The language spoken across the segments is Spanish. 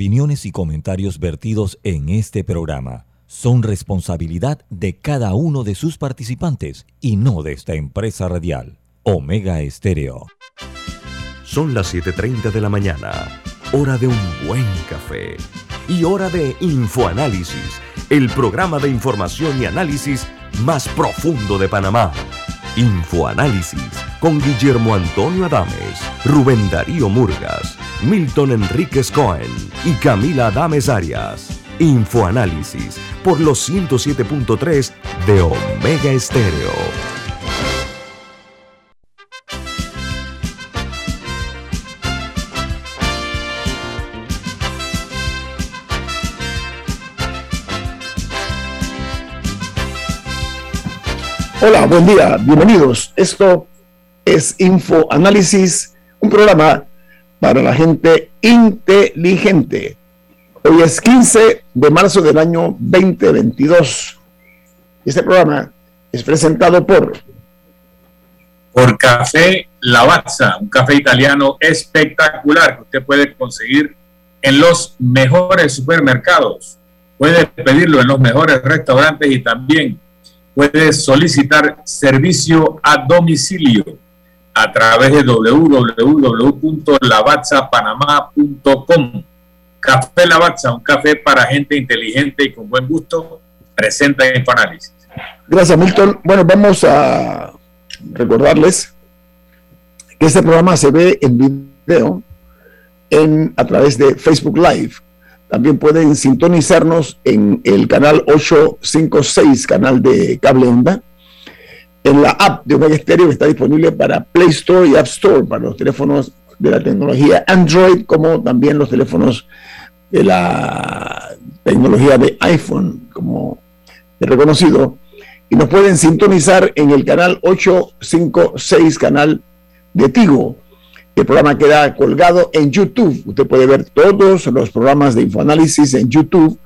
opiniones y comentarios vertidos en este programa son responsabilidad de cada uno de sus participantes y no de esta empresa radial. Omega Estéreo. Son las 7.30 de la mañana, hora de un buen café y hora de Infoanálisis, el programa de información y análisis más profundo de Panamá. Infoanálisis con Guillermo Antonio Adames, Rubén Darío Murgas, Milton Enríquez Cohen y Camila Adames Arias. Infoanálisis por los 107.3 de Omega Estéreo. Hola, buen día, bienvenidos. Esto es Info Análisis, un programa para la gente inteligente. Hoy es 15 de marzo del año 2022. Este programa es presentado por por Café Lavazza, un café italiano espectacular que usted puede conseguir en los mejores supermercados. Puede pedirlo en los mejores restaurantes y también puedes solicitar servicio a domicilio a través de www.lavazzapanamá.com. Café Lavazza, un café para gente inteligente y con buen gusto, presenta Infoanálisis. Gracias, Milton. Bueno, vamos a recordarles que este programa se ve en video en, a través de Facebook Live también pueden sintonizarnos en el canal 856, canal de cable onda, en la app de Omega Stereo está disponible para Play Store y App Store, para los teléfonos de la tecnología Android, como también los teléfonos de la tecnología de iPhone, como he reconocido. Y nos pueden sintonizar en el canal 856, canal de Tigo el programa queda colgado en YouTube. Usted puede ver todos los programas de infoanálisis en YouTube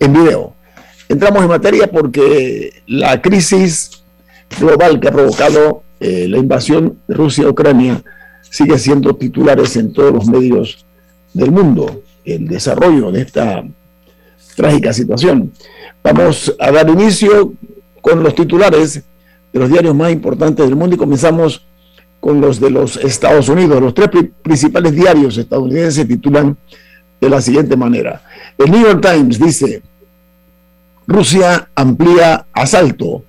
en video. Entramos en materia porque la crisis global que ha provocado eh, la invasión de Rusia a Ucrania sigue siendo titulares en todos los medios del mundo. El desarrollo de esta trágica situación. Vamos a dar inicio con los titulares de los diarios más importantes del mundo y comenzamos con los de los Estados Unidos. Los tres principales diarios estadounidenses titulan de la siguiente manera. El New York Times dice, Rusia amplía asalto,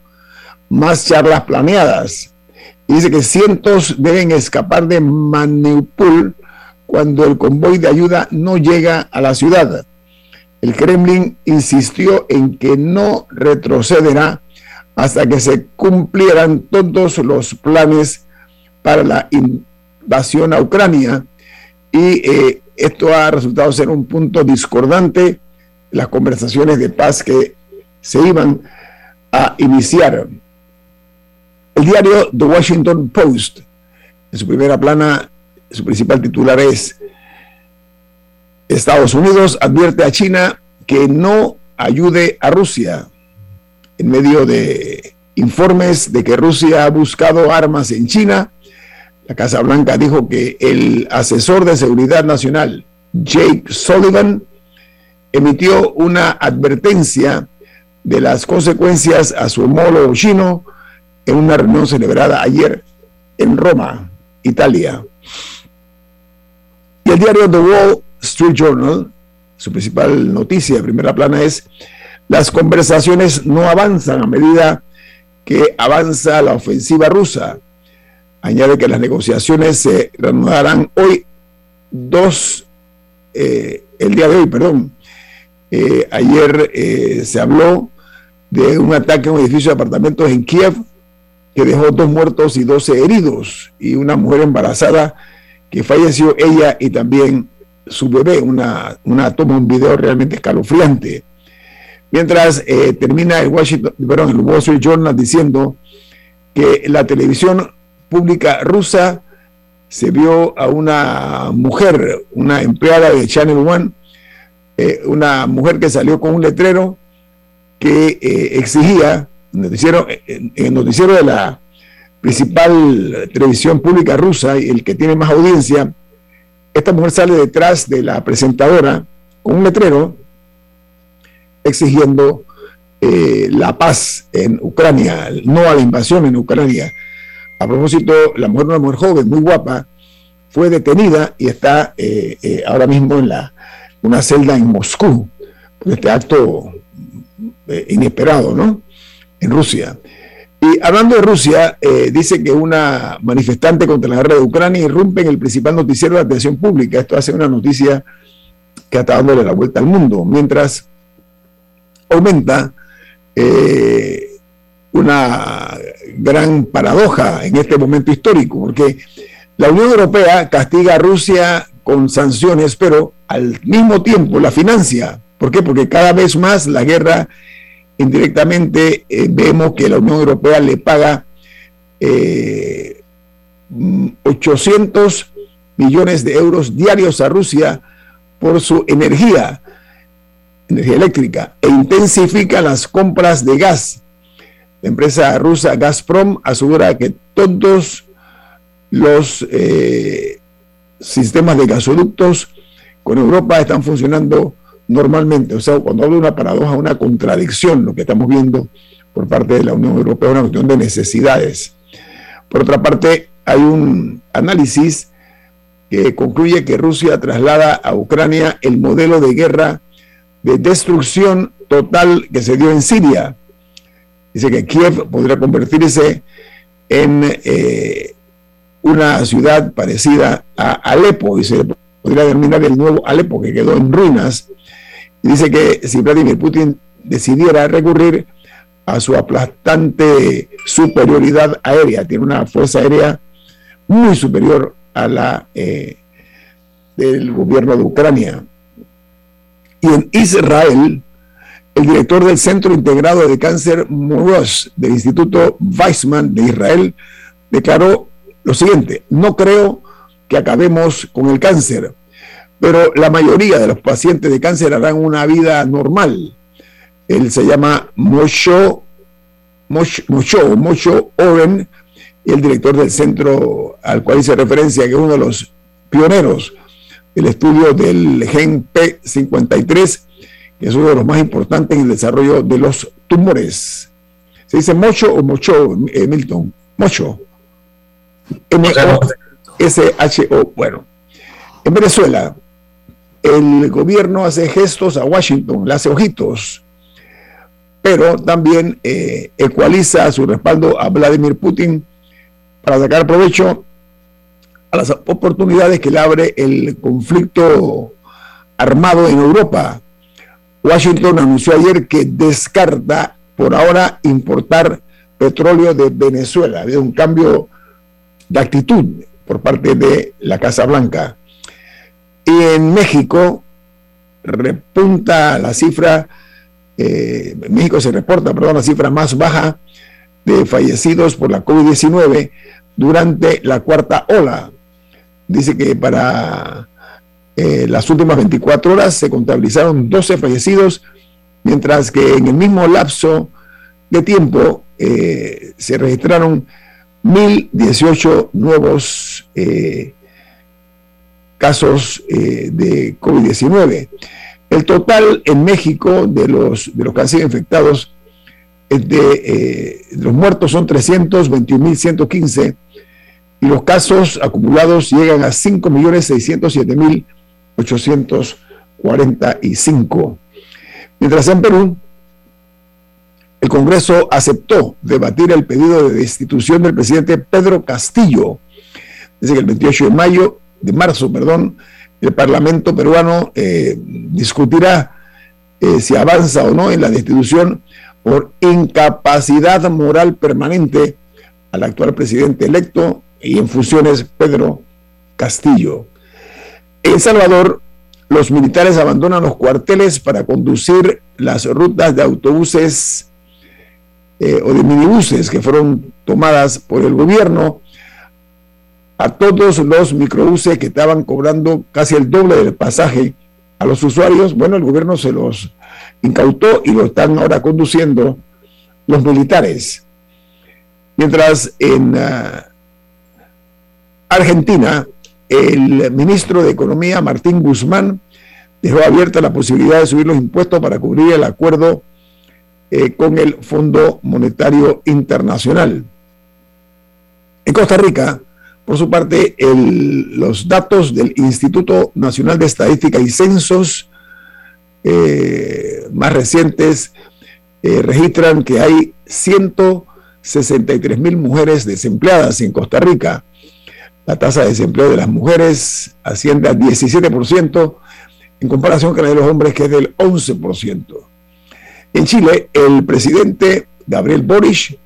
más charlas planeadas. Y dice que cientos deben escapar de Maniupol cuando el convoy de ayuda no llega a la ciudad. El Kremlin insistió en que no retrocederá hasta que se cumplieran todos los planes para la invasión a Ucrania y eh, esto ha resultado ser un punto discordante las conversaciones de paz que se iban a iniciar. El diario The Washington Post, en su primera plana, su principal titular es Estados Unidos advierte a China que no ayude a Rusia en medio de informes de que Rusia ha buscado armas en China la Casa Blanca dijo que el asesor de seguridad nacional, Jake Sullivan, emitió una advertencia de las consecuencias a su homólogo chino en una reunión celebrada ayer en Roma, Italia. Y el diario The Wall Street Journal, su principal noticia de primera plana es, las conversaciones no avanzan a medida que avanza la ofensiva rusa añade que las negociaciones se reanudarán hoy, dos, eh, el día de hoy, perdón. Eh, ayer eh, se habló de un ataque a un edificio de apartamentos en Kiev que dejó dos muertos y doce heridos y una mujer embarazada que falleció ella y también su bebé, una, una toma, un video realmente escalofriante. Mientras termina el, Washington, perdón, el Wall Street Journal diciendo que la televisión pública rusa se vio a una mujer, una empleada de Channel One, eh, una mujer que salió con un letrero que eh, exigía, en el noticiero de la principal televisión pública rusa el que tiene más audiencia, esta mujer sale detrás de la presentadora con un letrero exigiendo eh, la paz en Ucrania, no a la invasión en Ucrania. A propósito, la mujer, una mujer joven, muy guapa, fue detenida y está eh, eh, ahora mismo en la, una celda en Moscú por este acto inesperado, ¿no? En Rusia. Y hablando de Rusia, dice que una manifestante contra la guerra de Ucrania irrumpe en el principal noticiero de atención pública. Esto hace una noticia que está dándole la vuelta al mundo, mientras aumenta eh, una gran paradoja en este momento histórico, porque la Unión Europea castiga a Rusia con sanciones, pero al mismo tiempo la financia. ¿Por qué? Porque cada vez más la guerra indirectamente eh, vemos que la Unión Europea le paga 800 eh, millones de euros diarios a Rusia por su energía energía eléctrica e intensifica las compras de gas. La empresa rusa Gazprom asegura que todos los eh, sistemas de gasoductos con Europa están funcionando normalmente. O sea, cuando hablo de una paradoja, una contradicción, lo que estamos viendo por parte de la Unión Europea, una cuestión de necesidades. Por otra parte, hay un análisis que concluye que Rusia traslada a Ucrania el modelo de guerra de destrucción total que se dio en Siria. Dice que Kiev podría convertirse en eh, una ciudad parecida a Alepo y se podría terminar el nuevo Alepo que quedó en ruinas. Dice que si Vladimir Putin decidiera recurrir a su aplastante superioridad aérea, tiene una fuerza aérea muy superior a la eh, del gobierno de Ucrania. Y en Israel, el director del Centro Integrado de Cáncer Moros del Instituto Weizmann de Israel declaró lo siguiente, no creo que acabemos con el cáncer, pero la mayoría de los pacientes de cáncer harán una vida normal. Él se llama Mosho, Mosho, Mosho Oren, el director del centro al cual hice referencia, que es uno de los pioneros el estudio del gen P53, que es uno de los más importantes en el desarrollo de los tumores. ¿Se dice mocho o mocho, eh, Milton? Mocho. M-O-S-H-O. Bueno, en Venezuela, el gobierno hace gestos a Washington, le hace ojitos, pero también eh, ecualiza su respaldo a Vladimir Putin para sacar provecho a las oportunidades que le abre el conflicto armado en Europa. Washington anunció ayer que descarta por ahora importar petróleo de Venezuela. Ha habido un cambio de actitud por parte de la Casa Blanca. Y en México repunta la cifra, eh, México se reporta, perdón, la cifra más baja de fallecidos por la COVID-19 durante la cuarta ola dice que para eh, las últimas 24 horas se contabilizaron 12 fallecidos, mientras que en el mismo lapso de tiempo eh, se registraron 1.018 nuevos eh, casos de COVID-19. El total en México de los, de los que han sido infectados, de, los muertos son 321.115 y los casos acumulados llegan a 5.607.845. Mientras en Perú, el Congreso aceptó debatir el pedido de destitución del presidente Pedro Castillo. Dice que el 28 de mayo, de marzo, perdón, el Parlamento peruano eh, discutirá eh, si avanza o no en la destitución por incapacidad moral permanente al actual presidente electo y en funciones Pedro Castillo. En Salvador, los militares abandonan los cuarteles para conducir las rutas de autobuses eh, o de minibuses que fueron tomadas por el gobierno a todos los microbuses que estaban cobrando casi el doble del pasaje a los usuarios. Bueno, el gobierno se los incautó y lo están ahora conduciendo los militares. Mientras en ah, Argentina, el ministro de Economía, Martín Guzmán, dejó abierta la posibilidad de subir los impuestos para cubrir el acuerdo eh, con el Fondo Monetario Internacional. En Costa Rica, por su parte, los datos del Instituto Nacional de Estadística y Censos eh, más recientes eh, registran que hay 163 mil mujeres desempleadas en Costa Rica. La tasa de desempleo de las mujeres asciende al 17% en comparación con la de los hombres, que es del 11%. En Chile, el presidente Gabriel Boric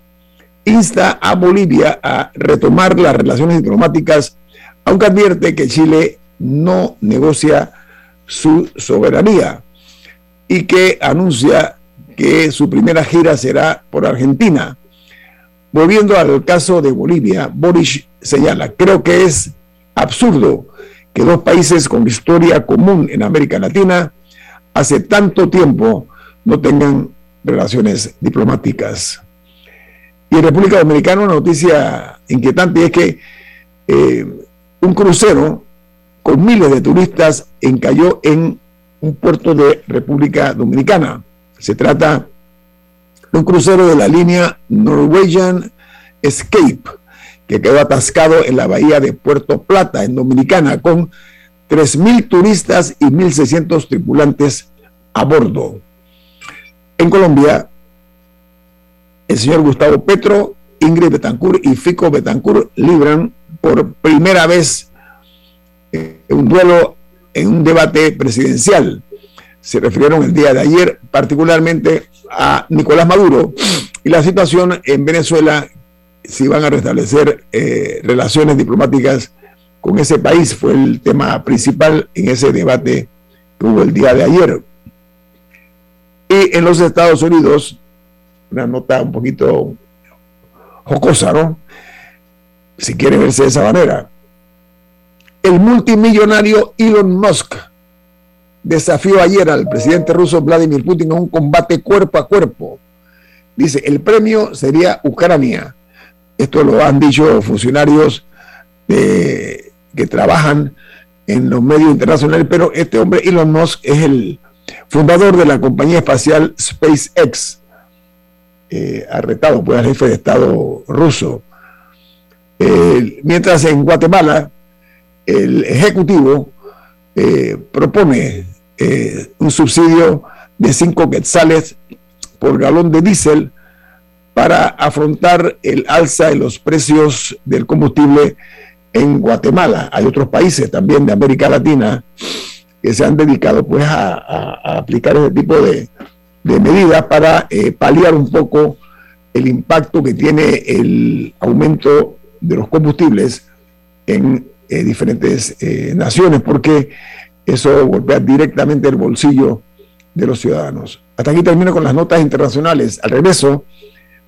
insta a Bolivia a retomar las relaciones diplomáticas, aunque advierte que Chile no negocia su soberanía y que anuncia que su primera gira será por Argentina. Volviendo al caso de Bolivia, Boric señala, creo que es absurdo que dos países con historia común en América Latina hace tanto tiempo no tengan relaciones diplomáticas. Y en República Dominicana una noticia inquietante es que eh, un crucero con miles de turistas encalló en un puerto de República Dominicana. Se trata de un crucero de la línea Norwegian Escape, que quedó atascado en la bahía de Puerto Plata, en Dominicana, con 3.000 turistas y 1.600 tripulantes a bordo. En Colombia, el señor Gustavo Petro, Ingrid Betancourt y Fico Betancourt libran por primera vez eh, un duelo en un debate presidencial. Se refirieron el día de ayer particularmente a Nicolás Maduro y la situación en Venezuela, si van a restablecer eh, relaciones diplomáticas con ese país, fue el tema principal en ese debate que hubo el día de ayer. Y en los Estados Unidos, una nota un poquito jocosa, ¿no? Si quiere verse de esa manera. El multimillonario Elon Musk desafió ayer al presidente ruso Vladimir Putin a un combate cuerpo a cuerpo. Dice, el premio sería Ucrania. Esto lo han dicho funcionarios que trabajan en los medios internacionales, pero este hombre, Elon Musk, es el fundador de la compañía espacial SpaceX, eh, por el jefe de Estado ruso. mientras en Guatemala, el Ejecutivo eh, propone eh, un subsidio de 5 quetzales por galón de diésel para afrontar el alza de los precios del combustible en Guatemala. Hay otros países también de América Latina que se han dedicado pues a, aplicar ese tipo de, medidas para eh, paliar un poco el impacto que tiene el aumento de los combustibles en eh, diferentes eh, naciones, porque eso golpea directamente el bolsillo de los ciudadanos. Hasta aquí termino con las notas internacionales. Al regreso,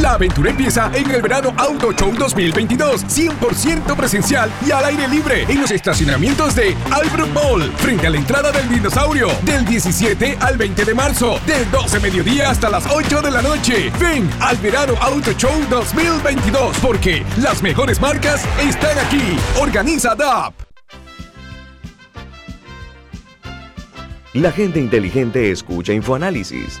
La aventura empieza en el verano Auto Show 2022, 100% presencial y al aire libre en los estacionamientos de Albrook Mall, frente a la entrada del dinosaurio, del 17 al 20 de marzo, del 12 mediodía hasta las 8 de la noche. Ven al verano Auto Show 2022, porque las mejores marcas están aquí. Organiza DAP. La gente inteligente escucha InfoAnálisis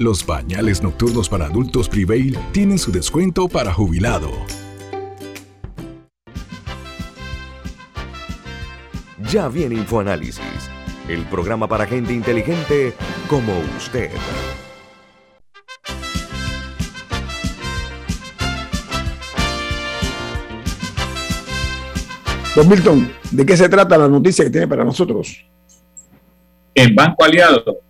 Los pañales nocturnos para adultos Prevail tienen su descuento para jubilado. Ya viene InfoAnálisis, el programa para gente inteligente como usted. Don Milton, ¿de qué se trata la noticia que tiene para nosotros? En Banco Aliado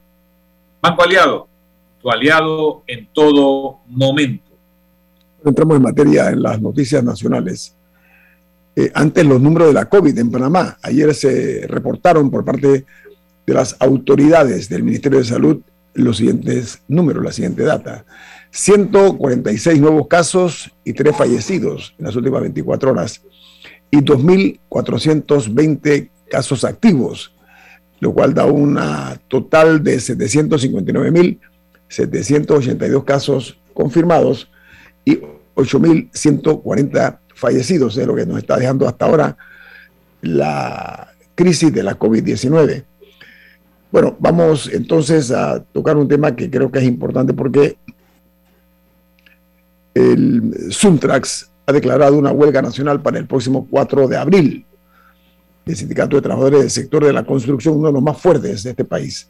Banco Aliado, tu aliado en todo momento. Entramos en materia en las noticias nacionales. Eh, antes los números de la COVID en Panamá, ayer se reportaron por parte de las autoridades del Ministerio de Salud los siguientes números, la siguiente data. 146 nuevos casos y 3 fallecidos en las últimas 24 horas y 2.420 casos activos, lo cual da una total de 759.782 casos confirmados y 8.140 fallecidos, es lo que nos está dejando hasta ahora la crisis de la COVID-19. Bueno, vamos entonces a tocar un tema que creo que es importante porque el Suntrax ha declarado una huelga nacional para el próximo 4 de abril. El Sindicato de Trabajadores del Sector de la Construcción, uno de los más fuertes de este país,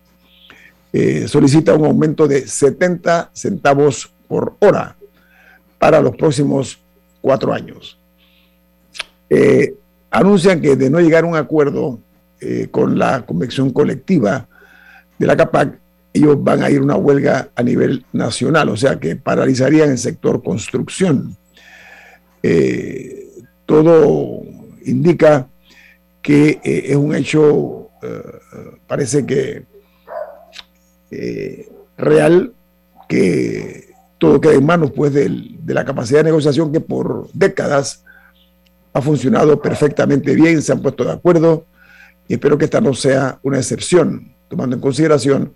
eh, solicita un aumento de 70 centavos por hora para los próximos cuatro años. Eh, anuncian que de no llegar a un acuerdo eh, con la convención colectiva de la CAPAC, ellos van a ir a una huelga a nivel nacional, o sea que paralizarían el sector construcción. Todo indica que eh, es un hecho, eh, parece que real, que todo queda en manos pues, de la capacidad de negociación que por décadas ha funcionado perfectamente bien, se han puesto de acuerdo y espero que esta no sea una excepción, tomando en consideración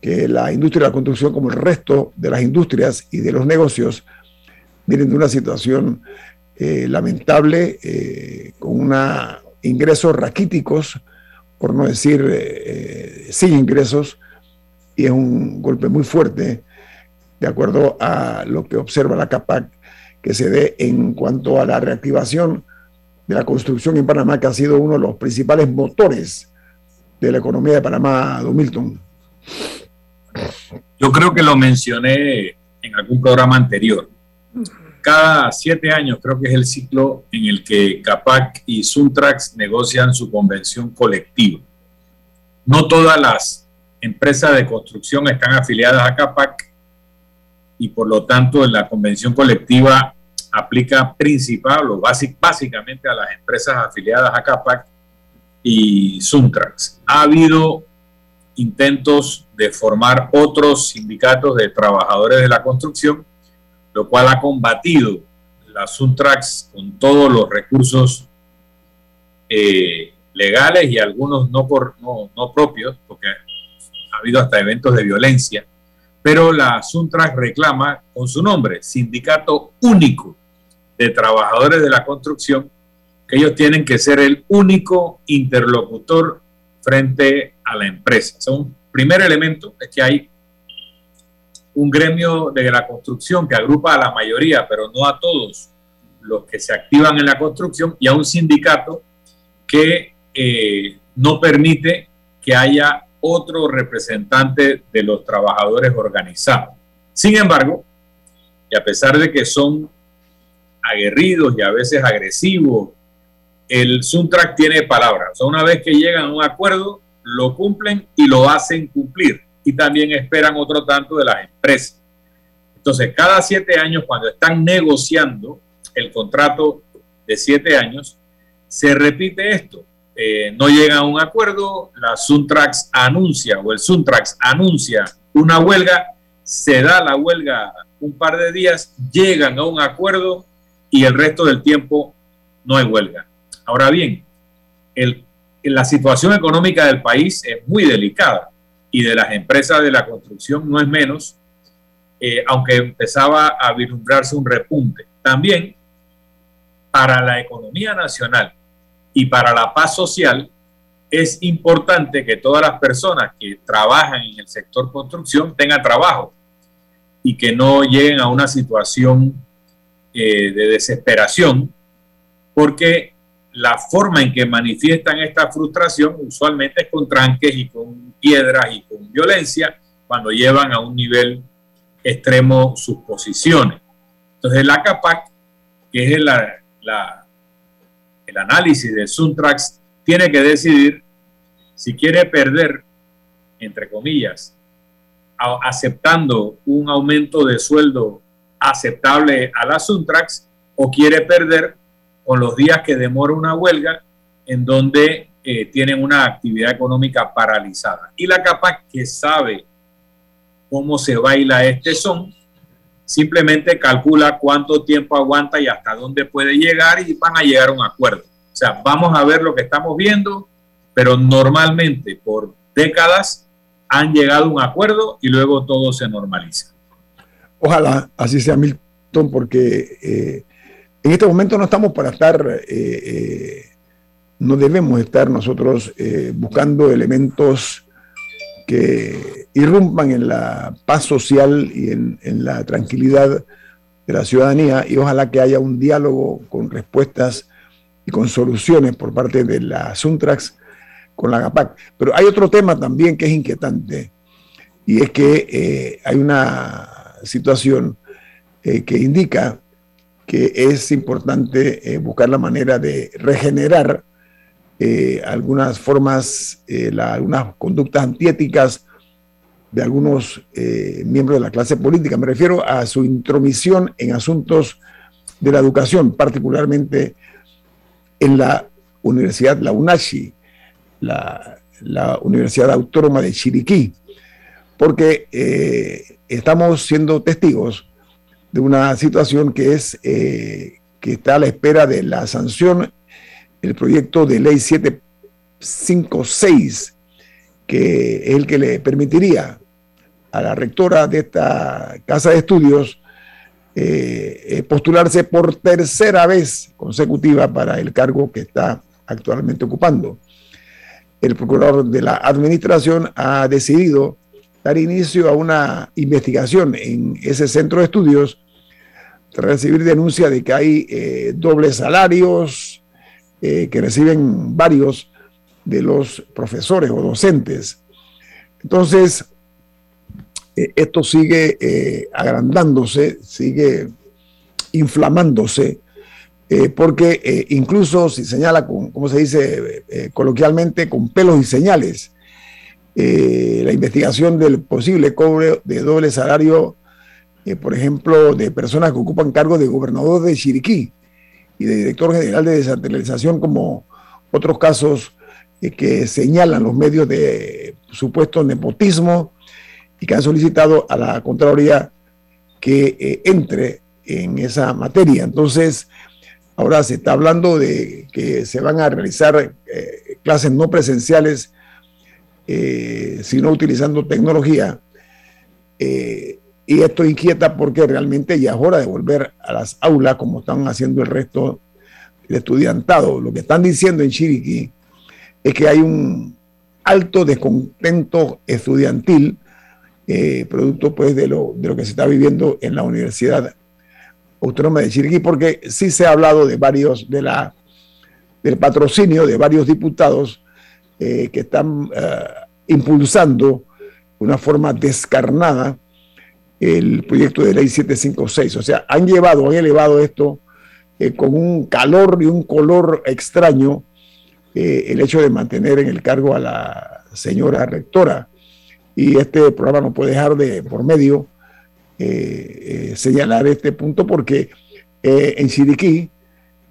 que la industria de la construcción, como el resto de las industrias y de los negocios, vienen de una situación eh, lamentable, eh, con una, ingresos raquíticos, por no decir eh, sin ingresos, y es un golpe muy fuerte, de acuerdo a lo que observa la CAPAC, que se dé en cuanto a la reactivación de la construcción en Panamá, que ha sido uno de los principales motores de la economía de Panamá, Don Milton. Yo creo que lo mencioné en algún programa anterior cada siete años creo que es el ciclo en el que CAPAC y Suntrax negocian su convención colectiva. No todas las empresas de construcción están afiliadas a CAPAC y por lo tanto la convención colectiva aplica principal o básicamente a las empresas afiliadas a CAPAC y Suntrax. Ha habido intentos de formar otros sindicatos de trabajadores de la construcción lo cual ha combatido la Suntrax con todos los recursos eh, legales y algunos no, por, no, propios, porque ha habido hasta eventos de violencia, pero la Suntrax reclama con su nombre, Sindicato Único de Trabajadores de la Construcción, que ellos tienen que ser el único interlocutor frente a la empresa. un primer elemento es que hay un gremio de la construcción que agrupa a la mayoría, pero no a todos los que se activan en la construcción, y a un sindicato que eh, no permite que haya otro representante de los trabajadores organizados. Sin embargo, y a pesar de que son aguerridos y a veces agresivos, el Suntrack tiene palabras. una vez que llegan a un acuerdo, lo cumplen y lo hacen cumplir y también esperan otro tanto de las empresas. Entonces, cada siete años, cuando están negociando el contrato de siete años, se repite esto. Eh, no llega a un acuerdo, la Suntrax anuncia o el Suntrax anuncia una huelga, se da la huelga un par de días, llegan a un acuerdo y el resto del tiempo no hay huelga. Ahora bien, el, la situación económica del país es muy delicada y de las empresas de la construcción no es menos, eh, aunque empezaba a vislumbrarse un repunte. También para la economía nacional y para la paz social es importante que todas las personas que trabajan en el sector construcción tengan trabajo y que no lleguen a una situación eh, de desesperación, porque la forma en que manifiestan esta frustración usualmente es con tranques y con piedras y con violencia cuando llevan a un nivel extremo sus posiciones. Entonces la CAPAC, que es la, el análisis de Suntrax, tiene que decidir si quiere perder, entre comillas, aceptando un aumento de sueldo aceptable a la Suntrax o quiere perder con los días que demora una huelga en donde eh, tienen una actividad económica paralizada. Y la capa que sabe cómo se baila este son, simplemente calcula cuánto tiempo aguanta y hasta dónde puede llegar y van a llegar a un acuerdo. O sea, vamos a ver lo que estamos viendo, pero normalmente por décadas han llegado a un acuerdo y luego todo se normaliza. Ojalá así sea, Milton, porque eh, en este momento no estamos para estar, eh, eh, no debemos estar nosotros buscando elementos que irrumpan en la paz social y en, la tranquilidad de la ciudadanía y ojalá que haya un diálogo con respuestas y con soluciones por parte de la Suntrax con la GAPAC. Pero hay otro tema también que es inquietante y es que hay una situación eh, que indica que es importante eh, buscar la manera de regenerar eh, algunas formas, algunas conductas antiéticas de algunos miembros de la clase política. Me refiero a su intromisión en asuntos de la educación, particularmente en la Universidad, la UNACHI, la, la Universidad Autónoma de Chiriquí, porque estamos siendo testigos de una situación que es eh, que está a la espera de la sanción, el proyecto de ley 756, que es el que le permitiría a la rectora de esta casa de estudios eh, eh, postularse por tercera vez consecutiva para el cargo que está actualmente ocupando. El procurador de la administración ha decidido dar inicio a una investigación en ese centro de estudios recibir denuncia de que hay eh, dobles salarios eh, que reciben varios de los profesores o docentes. Entonces, eh, esto sigue agrandándose, sigue inflamándose, porque incluso si señala con, como se dice coloquialmente, con pelos y señales, la investigación del posible cobro de doble salario, eh, por ejemplo, de personas que ocupan cargos de gobernador de Chiriquí y de director general de descentralización, como otros casos eh, que señalan los medios de supuesto nepotismo y que han solicitado a la Contraloría que entre en esa materia. Entonces, ahora se está hablando de que se van a realizar clases no presenciales eh, sino utilizando tecnología. Y esto inquieta porque realmente ya es hora de volver a las aulas como están haciendo el resto del estudiantado. Lo que están diciendo en Chiriquí es que hay un alto descontento estudiantil, eh, producto pues de lo, de lo que se está viviendo en la Universidad Autónoma de Chiriquí, porque sí se ha hablado de varios, de la, del patrocinio de varios diputados eh, que están eh, impulsando una forma descarnada el proyecto de ley 756. O sea, han llevado, han elevado esto eh, con un calor y un color extraño el hecho de mantener en el cargo a la señora rectora. Y este programa no puede dejar de, por medio, eh, señalar este punto porque en Chiriquí,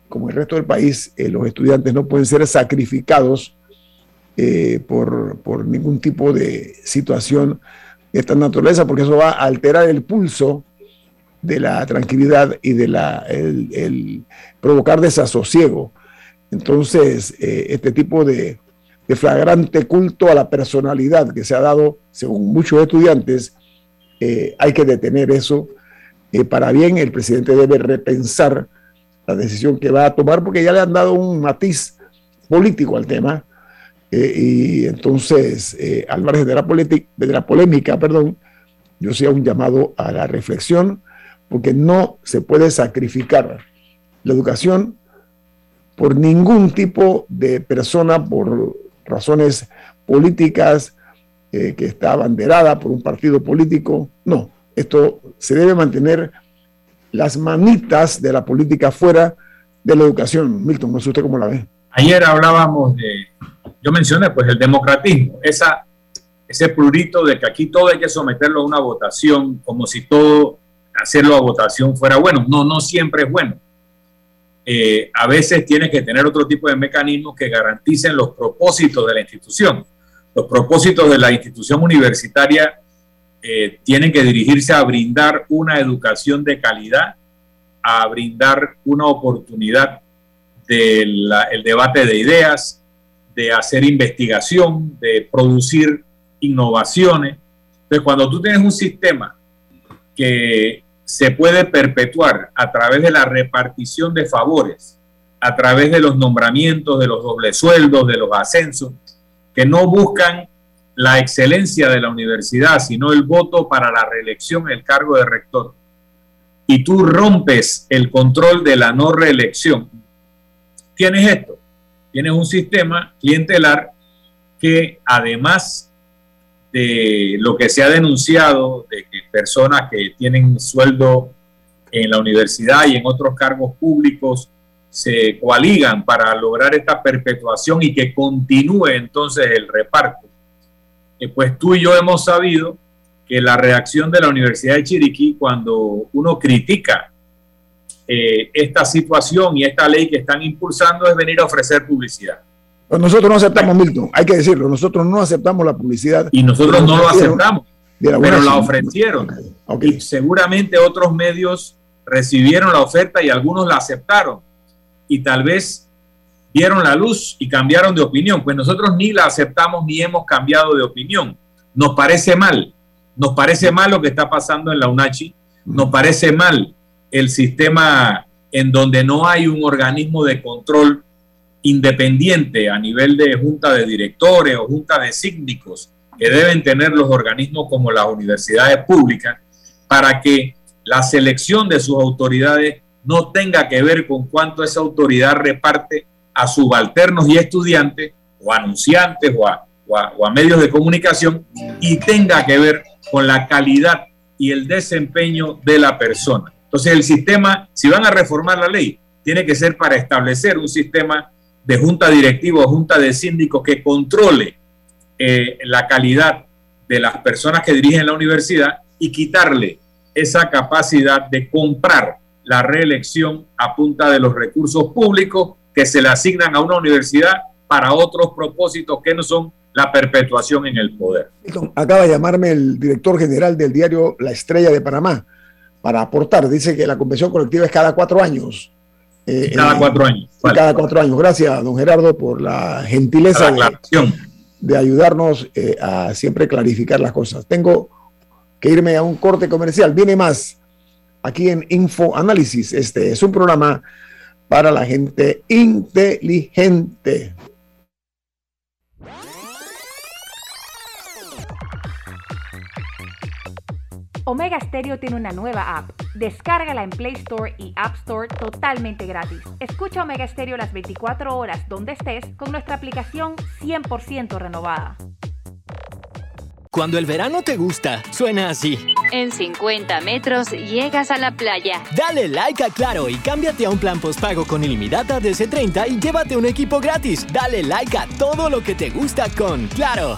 como el resto del país, los estudiantes no pueden ser sacrificados por, por ningún tipo de situación esta naturaleza, porque eso va a alterar el pulso de la tranquilidad y de la, el, provocar desasosiego. Entonces, eh, este tipo de, flagrante culto a la personalidad que se ha dado, según muchos estudiantes, eh, hay que detener eso. Eh, para bien, el presidente debe repensar la decisión que va a tomar, porque ya le han dado un matiz político al tema eh, y entonces, eh, al margen de la, de la polémica, perdón, yo hacía un llamado a la reflexión, porque no se puede sacrificar la educación por ningún tipo de persona, por razones políticas, eh, que está abanderada por un partido político. No, esto se debe mantener las manitas de la política fuera de la educación. Milton, no sé usted cómo la ve. Ayer hablábamos de yo mencioné pues el democratismo, ese plurito de que aquí todo hay que someterlo a una votación, como si todo hacerlo a votación fuera bueno. No, no siempre es bueno. Eh, a veces tiene que tener otro tipo de mecanismos que garanticen los propósitos de la institución. Los propósitos de la institución universitaria eh, tienen que dirigirse a brindar una educación de calidad, a brindar una oportunidad del debate de ideas, de hacer investigación, de producir innovaciones. Entonces, cuando tú tienes un sistema que se puede perpetuar a través de la repartición de favores, a través de los nombramientos, de los dobles sueldos, de los ascensos, que no buscan la excelencia de la universidad, sino el voto para la reelección, el cargo de rector, y tú rompes el control de la no reelección, tienes esto tienes un sistema clientelar que además de lo que se ha denunciado, de que personas que tienen sueldo en la universidad y en otros cargos públicos se coaligan para lograr esta perpetuación y que continúe entonces el reparto. Eh, pues tú y yo hemos sabido que la reacción de la Universidad de Chiriquí cuando uno critica eh, esta situación y esta ley que están impulsando es venir a ofrecer publicidad. Pues nosotros no aceptamos, Milton, hay que decirlo, nosotros no aceptamos la publicidad. Y nosotros no lo aceptamos, pero la ofrecieron. Y seguramente otros medios recibieron la oferta y algunos la aceptaron. Y tal vez vieron la luz y cambiaron de opinión. Pues nosotros ni la aceptamos ni hemos cambiado de opinión. Nos parece mal. Nos parece mal lo que está pasando en la UNACHI. Nos parece mal el sistema en donde no hay un organismo de control independiente a nivel de junta de directores o junta de síndicos que deben tener los organismos como las universidades públicas para que la selección de sus autoridades no tenga que ver con cuánto esa autoridad reparte a subalternos y estudiantes o anunciantes a, o a medios de comunicación y tenga que ver con la calidad y el desempeño de la persona. Entonces el sistema, si van a reformar la ley, tiene que ser para establecer un sistema de junta directiva o junta de síndicos que controle eh, la calidad de las personas que dirigen la universidad y quitarle esa capacidad de comprar la reelección a punta de los recursos públicos que se le asignan a una universidad para otros propósitos que no son la perpetuación en el poder. Acaba de llamarme el director general del diario La Estrella de Panamá para aportar. Dice que la convención colectiva es cada cuatro años. Eh, cada cuatro años. Cada cuatro años. Gracias, don Gerardo, por la gentileza de, ayudarnos eh, a siempre clarificar las cosas. Tengo que irme a un corte comercial. Viene más aquí en Info Análisis. Este es un programa para la gente inteligente. Omega Stereo tiene una nueva app. Descárgala en Play Store y App Store totalmente gratis. Escucha Omega Stereo las 24 horas donde estés con nuestra aplicación 100% renovada. Cuando el verano te gusta, suena así. En 50 metros llegas a la playa. Dale like a Claro y cámbiate a un plan postpago con ilimitada de 30 y llévate un equipo gratis. Dale like a todo lo que te gusta con Claro.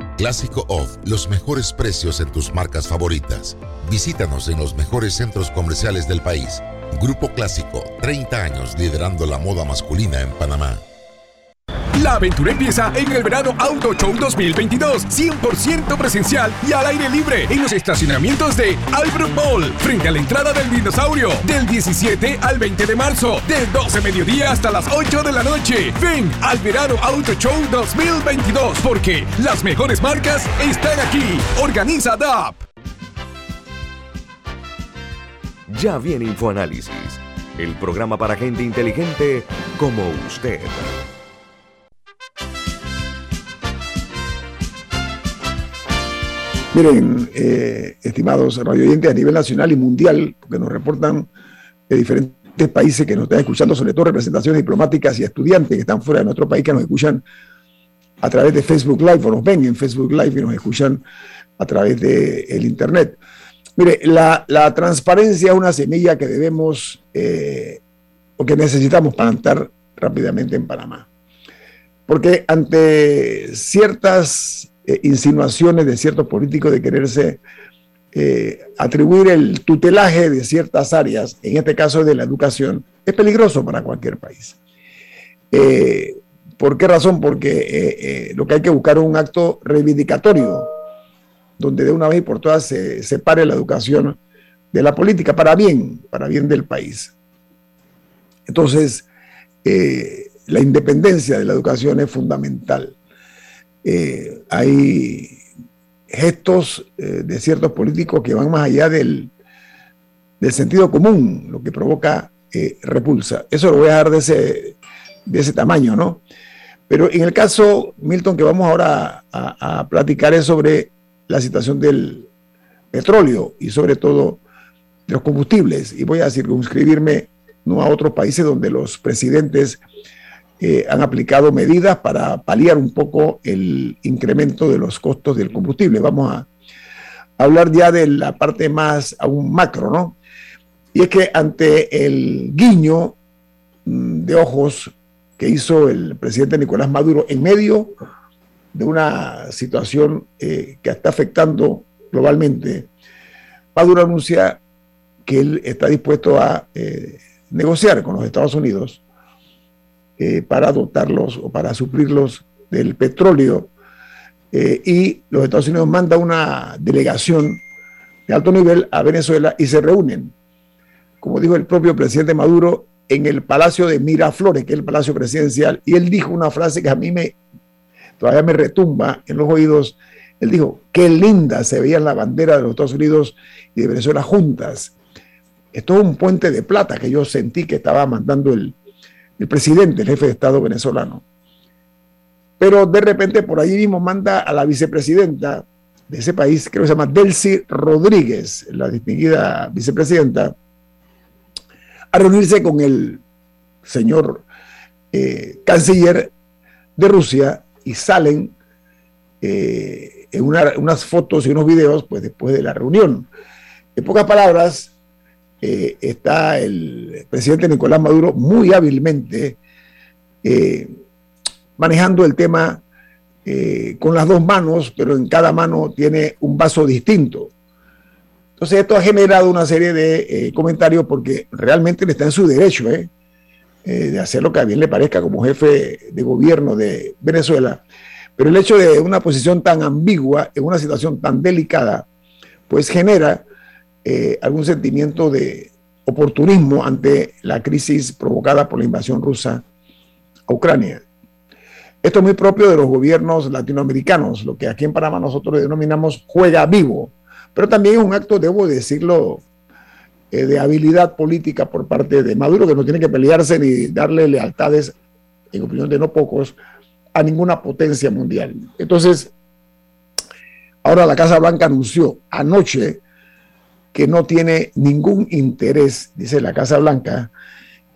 Clásico Off, los mejores precios en tus marcas favoritas. Visítanos en los mejores centros comerciales del país. Grupo Clásico, 30 años liderando la moda masculina en Panamá. La aventura empieza en el verano Auto Show 2022, 100% presencial y al aire libre en los estacionamientos de Albrook Mall, frente a la entrada del dinosaurio, del 17 al 20 de marzo, de 12 mediodía hasta las 8 de la noche. Ven al verano Auto Show 2022, porque las mejores marcas están aquí. Organiza DAP. Ya viene InfoAnálisis, el programa para gente inteligente como usted. Miren, eh, estimados radio oyentes a nivel nacional y mundial, porque nos reportan de diferentes países que nos están escuchando, sobre todo representaciones diplomáticas y estudiantes que están fuera de nuestro país, que nos escuchan a través de Facebook Live o nos ven en Facebook Live y nos escuchan a través del el Internet. Mire, la, transparencia es una semilla que debemos eh, o que necesitamos plantar rápidamente en Panamá. Porque ante ciertas eh, insinuaciones de ciertos políticos de quererse eh, atribuir el tutelaje de ciertas áreas, en este caso de la educación, es peligroso para cualquier país. Eh, ¿Por qué razón? Porque lo que hay que buscar es un acto reivindicatorio, donde de una vez y por todas se separe la educación de la política, para bien, para bien del país. Entonces, la independencia de la educación es fundamental. Eh, hay gestos eh, de ciertos políticos que van más allá del, del sentido común, lo que provoca eh, repulsa. Eso lo voy a dejar de ese, de ese tamaño, ¿no? Pero en el caso, Milton, que vamos ahora a, a platicar es sobre la situación del petróleo y sobre todo de los combustibles. Y voy a circunscribirme no a otros países donde los presidentes eh, han aplicado medidas para paliar un poco el incremento de los costos del combustible. Vamos a hablar ya de la parte más aún macro, ¿no? Y es que ante el guiño mm, de ojos que hizo el presidente Nicolás Maduro en medio de una situación eh, que está afectando globalmente, Maduro anuncia que él está dispuesto a eh, negociar con los Estados Unidos eh, para dotarlos o para suplirlos del petróleo. Eh, y los Estados Unidos manda una delegación de alto nivel a Venezuela y se reúnen, como dijo el propio presidente Maduro, en el Palacio de Miraflores, que es el Palacio Presidencial, y él dijo una frase que a mí me todavía me retumba en los oídos. Él dijo, qué linda se veía la bandera de los Estados Unidos y de Venezuela juntas. Esto es un puente de plata que yo sentí que estaba mandando el, el presidente, el jefe de Estado venezolano. Pero de repente por ahí mismo manda a la vicepresidenta de ese país, creo que se llama Delcy Rodríguez, la distinguida vicepresidenta, a reunirse con el señor eh, canciller de Rusia y salen eh, en unas fotos y unos videos pues, después de la reunión. En pocas palabras, eh, está el presidente Nicolás Maduro muy hábilmente eh, manejando el tema eh, con las dos manos, pero en cada mano tiene un vaso distinto. Entonces esto ha generado una serie de comentarios porque realmente le está en su derecho de hacer lo que a bien le parezca como jefe de gobierno de Venezuela. Pero el hecho de una posición tan ambigua en una situación tan delicada, pues genera eh, algún sentimiento de oportunismo ante la crisis provocada por la invasión rusa a Ucrania. Esto es muy propio de los gobiernos latinoamericanos, lo que aquí en Panamá nosotros denominamos juega vivo, pero también es un acto, debo decirlo, eh, de habilidad política por parte de Maduro, que no tiene que pelearse ni darle lealtades, en opinión de no pocos, a ninguna potencia mundial. Entonces, ahora la Casa Blanca anunció anoche que no tiene ningún interés, dice la Casa Blanca,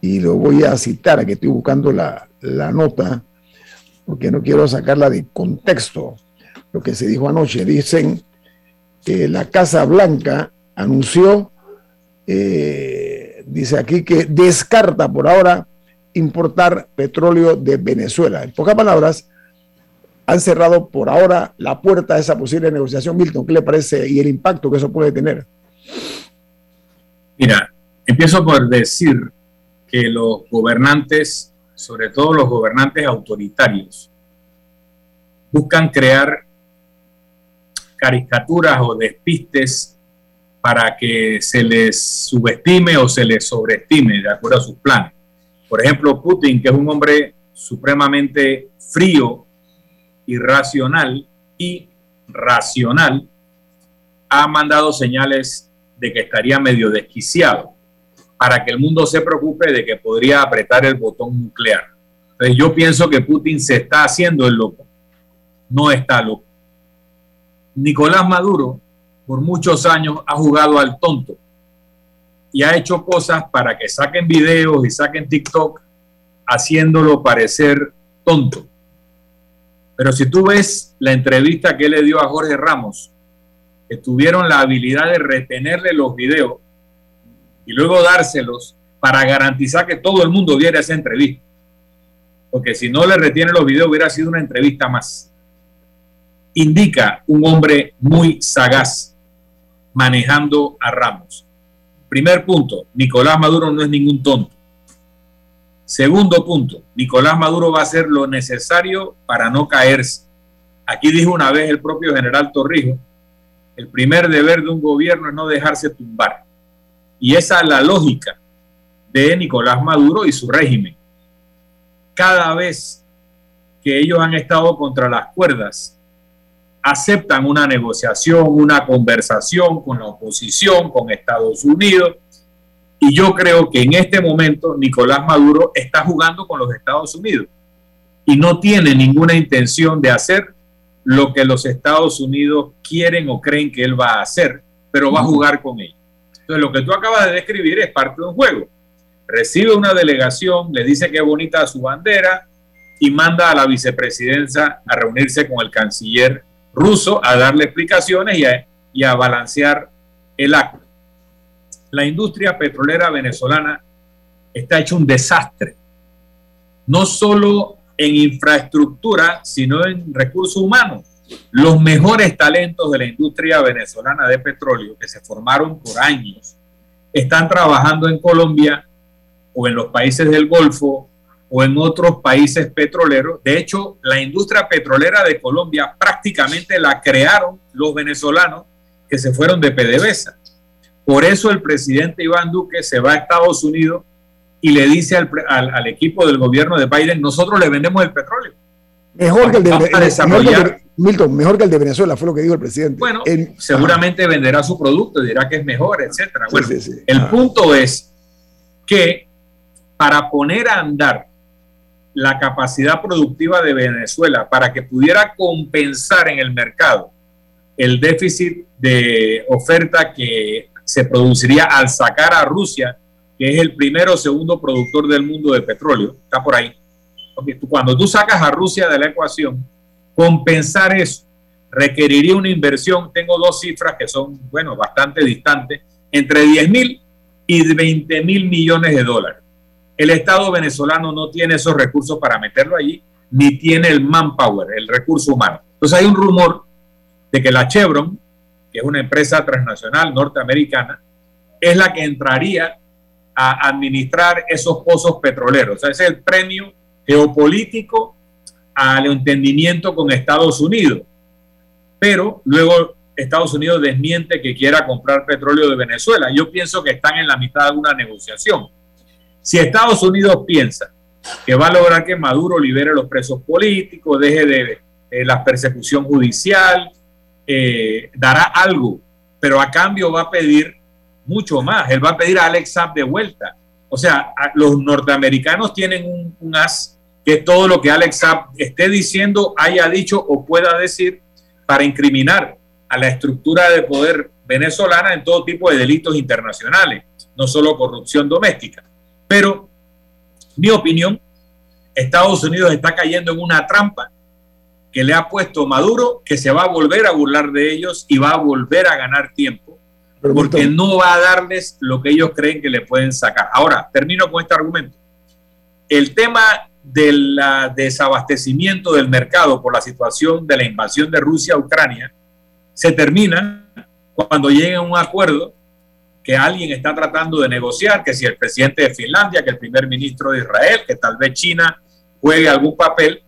y lo voy a citar, aquí estoy buscando la, la nota, porque no quiero sacarla de contexto, lo que se dijo anoche. Dicen que la Casa Blanca anunció, eh, dice aquí, que descarta por ahora importar petróleo de Venezuela. En pocas palabras, han cerrado por ahora la puerta a esa posible negociación. Milton, ¿qué le parece y el impacto que eso puede tener? Mira, empiezo por decir que los gobernantes, sobre todo los gobernantes autoritarios, buscan crear caricaturas o despistes para que se les subestime o se les sobreestime de acuerdo a sus planes. Por ejemplo, Putin, que es un hombre supremamente frío, irracional y racional, ha mandado señales de que estaría medio desquiciado para que el mundo se preocupe de que podría apretar el botón nuclear. Entonces yo pienso que Putin se está haciendo el loco, no está loco. Nicolás Maduro por muchos años ha jugado al tonto y ha hecho cosas para que saquen videos y saquen TikTok haciéndolo parecer tonto. Pero si tú ves la entrevista que le dio a Jorge Ramos, que tuvieron la habilidad de retenerle los videos y luego dárselos para garantizar que todo el mundo viera esa entrevista. Porque si no le retiene los videos hubiera sido una entrevista más. Indica un hombre muy sagaz manejando a Ramos. Primer punto, Nicolás Maduro no es ningún tonto. Segundo punto, Nicolás Maduro va a hacer lo necesario para no caerse. Aquí dijo una vez el propio general Torrijos, el primer deber de un gobierno es no dejarse tumbar. Y esa es la lógica de Nicolás Maduro y su régimen. Cada vez que ellos han estado contra las cuerdas, aceptan una negociación, una conversación con la oposición, con Estados Unidos. Y yo creo que en este momento Nicolás Maduro está jugando con los Estados Unidos y no tiene ninguna intención de hacer lo que los Estados Unidos quieren o creen que él va a hacer, pero va a jugar con ellos. Entonces, lo que tú acabas de describir es parte de un juego. Recibe una delegación, le dice que es bonita su bandera y manda a la vicepresidencia a reunirse con el canciller ruso a darle explicaciones y a, balancear el acto. La industria petrolera venezolana está hecho un desastre, no solo en infraestructura, sino en recursos humanos. Los mejores talentos de la industria venezolana de petróleo, que se formaron por años, están trabajando en Colombia o en los países del Golfo o en otros países petroleros. De hecho, la industria petrolera de Colombia prácticamente la crearon los venezolanos que se fueron de PDVSA. Por eso el presidente Iván Duque se va a Estados Unidos y le dice al, equipo del gobierno de Biden, nosotros le vendemos el petróleo. Mejor que el de, Milton, mejor que el de Venezuela, fue lo que dijo el presidente. Bueno, seguramente venderá su producto, dirá que es mejor, etcétera. Bueno, el punto es que para poner a andar la capacidad productiva de Venezuela para que pudiera compensar en el mercado el déficit de oferta que se produciría al sacar a Rusia, que es el primero o segundo productor del mundo de petróleo, está por ahí. Cuando tú sacas a Rusia de la ecuación, compensar eso requeriría una inversión, tengo dos cifras que son, bueno, bastante distantes, entre 10 mil y 20 mil millones de dólares. El Estado venezolano no tiene esos recursos para meterlo allí, ni tiene el manpower, el recurso humano. Entonces hay un rumor de que la Chevron, que es una empresa transnacional norteamericana, es la que entraría a administrar esos pozos petroleros. O sea, es el premio geopolítico al entendimiento con Estados Unidos. Pero luego Estados Unidos desmiente que quiera comprar petróleo de Venezuela. Yo pienso que están en la mitad de una negociación. Si Estados Unidos piensa que va a lograr que Maduro libere los presos políticos, deje de, la persecución judicial, eh, dará algo, pero a cambio va a pedir mucho más. Él va a pedir a Alex Saab de vuelta. O sea, los norteamericanos tienen un, as que todo lo que Alex Saab esté diciendo, haya dicho o pueda decir para incriminar a la estructura de poder venezolana en todo tipo de delitos internacionales, no solo corrupción doméstica. Pero, mi opinión, Estados Unidos está cayendo en una trampa que le ha puesto Maduro, que se va a volver a burlar de ellos y va a volver a ganar tiempo, porque no va a darles lo que ellos creen que le pueden sacar. Ahora, termino con este argumento. El tema del desabastecimiento del mercado por la situación de la invasión de Rusia a Ucrania se termina cuando llegue a un acuerdo que alguien está tratando de negociar, que si el presidente de Finlandia, que el primer ministro de Israel, que tal vez China juegue algún papel,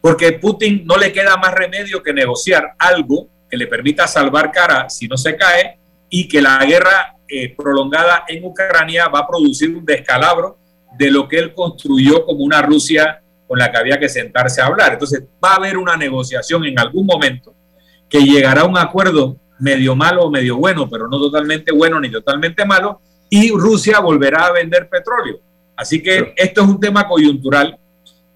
porque Putin no le queda más remedio que negociar algo que le permita salvar cara si no se cae y que la guerra eh, prolongada en Ucrania va a producir un descalabro de lo que él construyó como una Rusia con la que había que sentarse a hablar. Entonces va a haber una negociación en algún momento que llegará a un acuerdo medio malo o medio bueno, pero no totalmente bueno ni totalmente malo, y Rusia volverá a vender petróleo. Así que esto es un tema coyuntural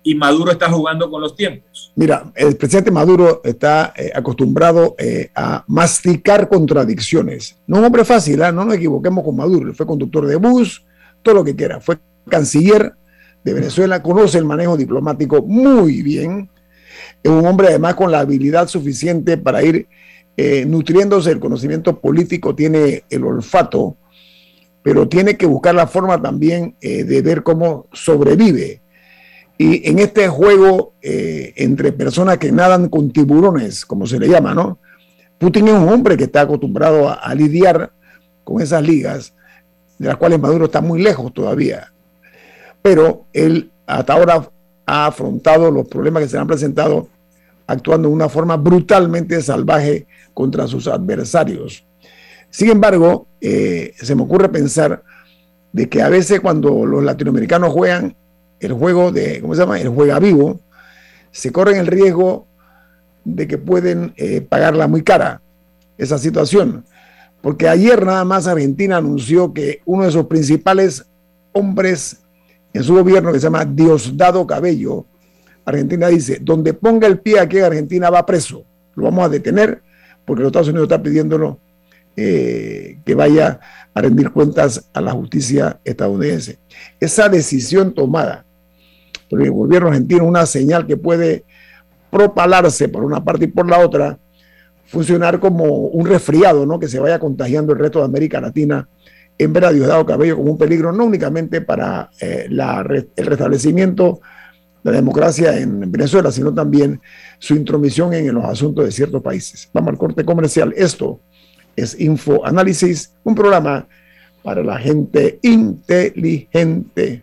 y Maduro está jugando con los tiempos. Mira, el presidente Maduro está eh, acostumbrado eh, a masticar contradicciones. No un hombre fácil, ¿ah? no nos equivoquemos con Maduro. Fue conductor de bus, todo lo que quiera. Fue canciller de Venezuela, conoce el manejo diplomático muy bien. Es un hombre además con la habilidad suficiente para ir eh, nutriéndose del conocimiento político, tiene el olfato, pero tiene que buscar la forma también de ver cómo sobrevive. Y en este juego eh, entre personas que nadan con tiburones, como se le llama, ¿no? Putin es un hombre que está acostumbrado a lidiar con esas ligas, de las cuales Maduro está muy lejos todavía pero él hasta ahora ha afrontado los problemas que se han presentado actuando de una forma brutalmente salvaje contra sus adversarios. Sin embargo, eh, se me ocurre pensar de que a veces cuando los latinoamericanos juegan el juego de, ¿cómo se llama? El juega vivo, se corren el riesgo de que pueden eh, pagarla muy cara esa situación. Porque ayer nada más Argentina anunció que uno de sus principales hombres en su gobierno que se llama Diosdado Cabello, Argentina dice, donde ponga el pie aquí Argentina va preso, lo vamos a detener porque los Estados Unidos está pidiéndolo eh, que vaya a rendir cuentas a la justicia estadounidense. Esa decisión tomada por el gobierno argentino, una señal que puede propalarse por una parte y por la otra, funcionar como un resfriado, ¿no? Que se vaya contagiando el resto de América Latina en ver a Diosdado Cabello como un peligro no únicamente para eh, el restablecimiento de la democracia en Venezuela, sino también su intromisión en los asuntos de ciertos países. Vamos al corte comercial. Esto es Info Análisis, un programa para la gente inteligente.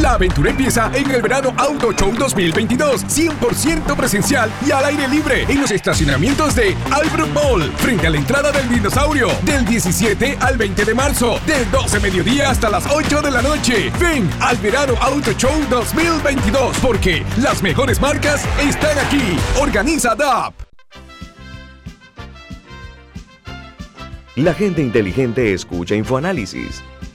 La aventura empieza en el verano Auto Show 2022, 100% presencial y al aire libre en los estacionamientos de Albrook Mall, frente a la entrada del dinosaurio, del 17 al 20 de marzo, de 12 mediodía hasta las 8 de la noche. Ven al verano Auto Show 2022, porque las mejores marcas están aquí. Organiza DAP. La gente inteligente escucha InfoAnálisis.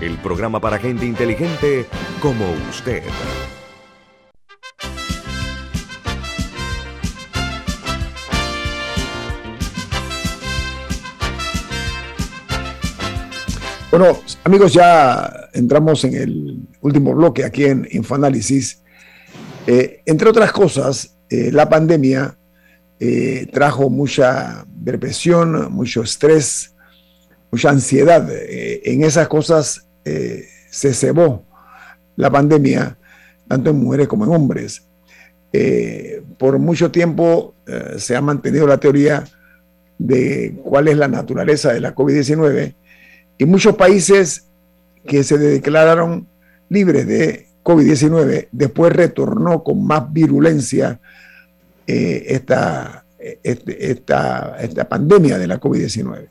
el programa para gente inteligente como usted. Bueno, amigos, ya entramos en el último bloque aquí en Infoanálisis. Eh, entre otras cosas, eh, la pandemia eh, trajo mucha depresión, mucho estrés, mucha ansiedad. en esas cosas se cebó la pandemia, tanto en mujeres como en hombres. por mucho tiempo se ha mantenido la teoría de cuál es la naturaleza de la COVID-19 y muchos países que se declararon libres de COVID-19, después retornó con más virulencia eh, esta, este, esta, esta, pandemia de la COVID-19.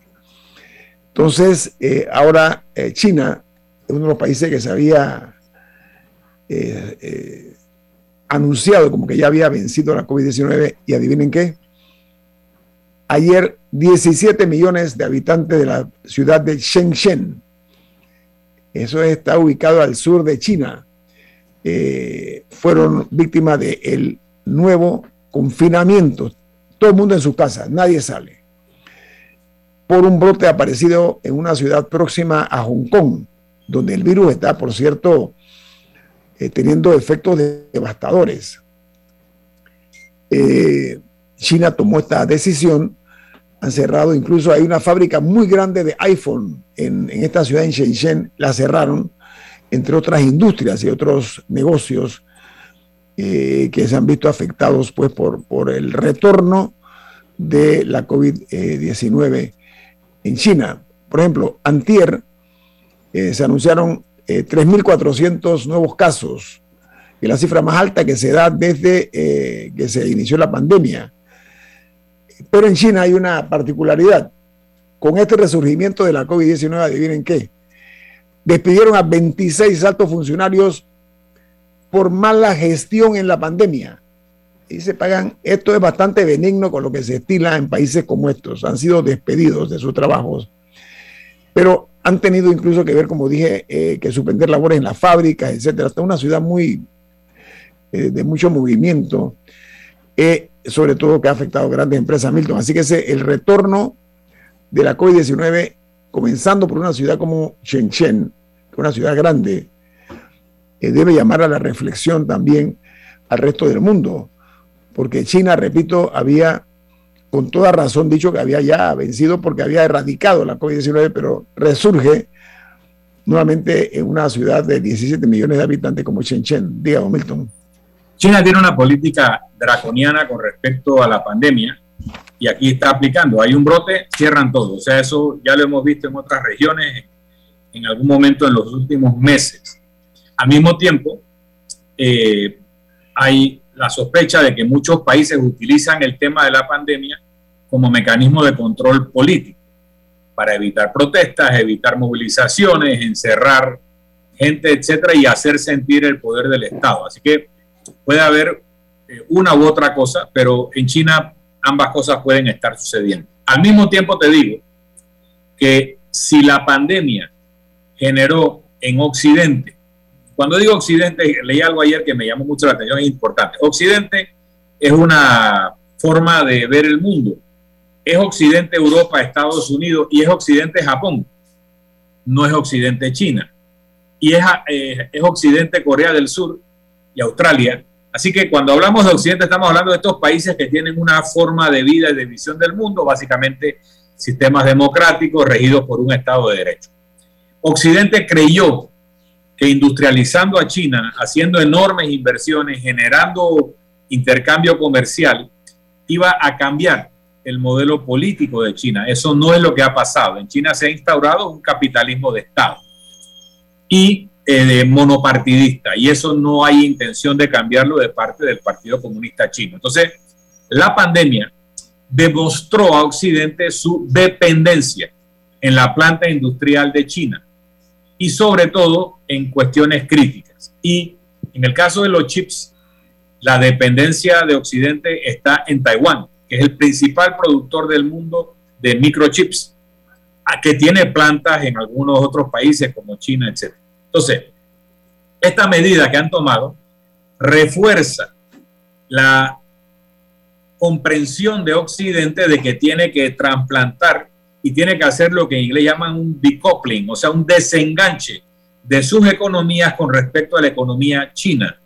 Entonces, eh, ahora eh, China uno de los países que se había anunciado como que ya había vencido la COVID-19 y adivinen qué, Ayer 17 millones de habitantes de la ciudad de Shenzhen, eso está ubicado al sur de China, eh, fueron víctimas del nuevo confinamiento. Todo el mundo en su casa, nadie sale. Por un brote aparecido en una ciudad próxima a Hong Kong, donde el virus está, por cierto, eh, teniendo efectos devastadores. Eh, China tomó esta decisión han cerrado, incluso hay una fábrica muy grande de iPhone en, esta ciudad, en Shenzhen, la cerraron, entre otras industrias y otros negocios eh, que se han visto afectados pues, por, por el retorno de la COVID-19 en China. Por ejemplo, antier eh, se anunciaron 3.400 eh, nuevos casos, que es la cifra más alta que se da desde que se inició la pandemia. Pero en China hay una particularidad. Con este resurgimiento de la COVID-19, adivinen qué. Despidieron a 26 altos funcionarios por mala gestión en la pandemia. Y se pagan, esto es bastante benigno con lo que se estila en países como estos. Han sido despedidos de sus trabajos. Pero han tenido incluso que ver, como dije, eh, que suspender labores en las fábricas, etcétera. Hasta una ciudad muy eh, de mucho movimiento. Eh, sobre todo que ha afectado grandes empresas, Milton. Así que ese, el retorno de la COVID-19, comenzando por una ciudad como Shenzhen, una ciudad grande, eh, debe llamar a la reflexión también al resto del mundo, porque China, repito, había con toda razón dicho que había ya vencido porque había erradicado la COVID-19, pero resurge nuevamente en una ciudad de 17 millones de habitantes como Shenzhen. Diga, Milton. China tiene una política draconiana con respecto a la pandemia y aquí está aplicando. Hay un brote, cierran todo. O sea, eso ya lo hemos visto en otras regiones en algún momento en los últimos meses. Al mismo tiempo, eh, hay la sospecha de que muchos países utilizan el tema de la pandemia como mecanismo de control político para evitar protestas, evitar movilizaciones, encerrar gente, etcétera, y hacer sentir el poder del Estado. Así que puede haber eh, una u otra cosa, pero en China ambas cosas pueden estar sucediendo. Al mismo tiempo te digo que si la pandemia generó en Occidente, cuando digo Occidente, leí algo ayer que me llamó mucho la atención, es importante. Occidente es una forma de ver el mundo. Es Occidente Europa, Estados Unidos y es Occidente Japón. No es Occidente China. Y es, eh, es Occidente Corea del Sur y Australia. Así que cuando hablamos de Occidente estamos hablando de estos países que tienen una forma de vida y de visión del mundo, básicamente sistemas democráticos regidos por un Estado de Derecho. Occidente creyó que industrializando a China, haciendo enormes inversiones, generando intercambio comercial, iba a cambiar el modelo político de China. Eso no es lo que ha pasado. En China se ha instaurado un capitalismo de Estado. Y eh, monopartidista y eso no hay intención de cambiarlo de parte del Partido Comunista Chino. Entonces, la pandemia demostró a Occidente su dependencia en la planta industrial de China y sobre todo en cuestiones críticas. Y en el caso de los chips, la dependencia de Occidente está en Taiwán, que es el principal productor del mundo de microchips, que tiene plantas en algunos otros países como China, etc. Entonces, esta medida que han tomado refuerza la comprensión de Occidente de que tiene que trasplantar y tiene que hacer lo que en inglés llaman un decoupling, o sea, un desenganche de sus economías con respecto a la economía china,